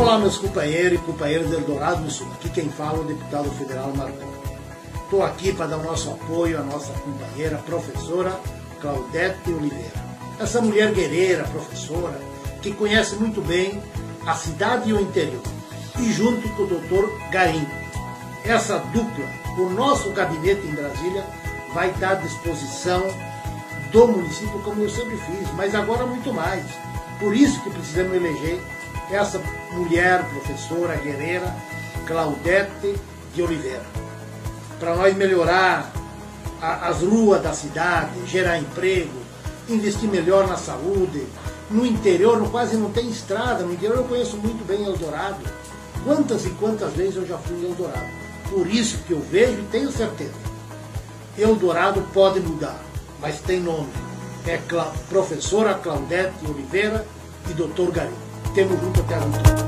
Olá, meus companheiros e companheiras do Eldorado do Sul. Aqui quem fala é o deputado federal Marconi. Estou aqui para dar o nosso apoio à nossa companheira, professora Claudete Oliveira. Essa mulher guerreira, professora, que conhece muito bem a cidade e o interior. E junto com o doutor Garim. Essa dupla, o nosso gabinete em Brasília, vai estar à disposição do município, como eu sempre fiz, mas agora muito mais. Por isso que precisamos eleger essa mulher, professora, guerreira, Claudete de Oliveira. Para nós melhorar a, as ruas da cidade, gerar emprego, investir melhor na saúde. No interior quase não tem estrada, no interior eu conheço muito bem Eldorado. Quantas e quantas vezes eu já fui em Eldorado. Por isso que eu vejo e tenho certeza. Eldorado pode mudar, mas tem nome. É Cla professora Claudete Oliveira e doutor Garim. Temos junto até a.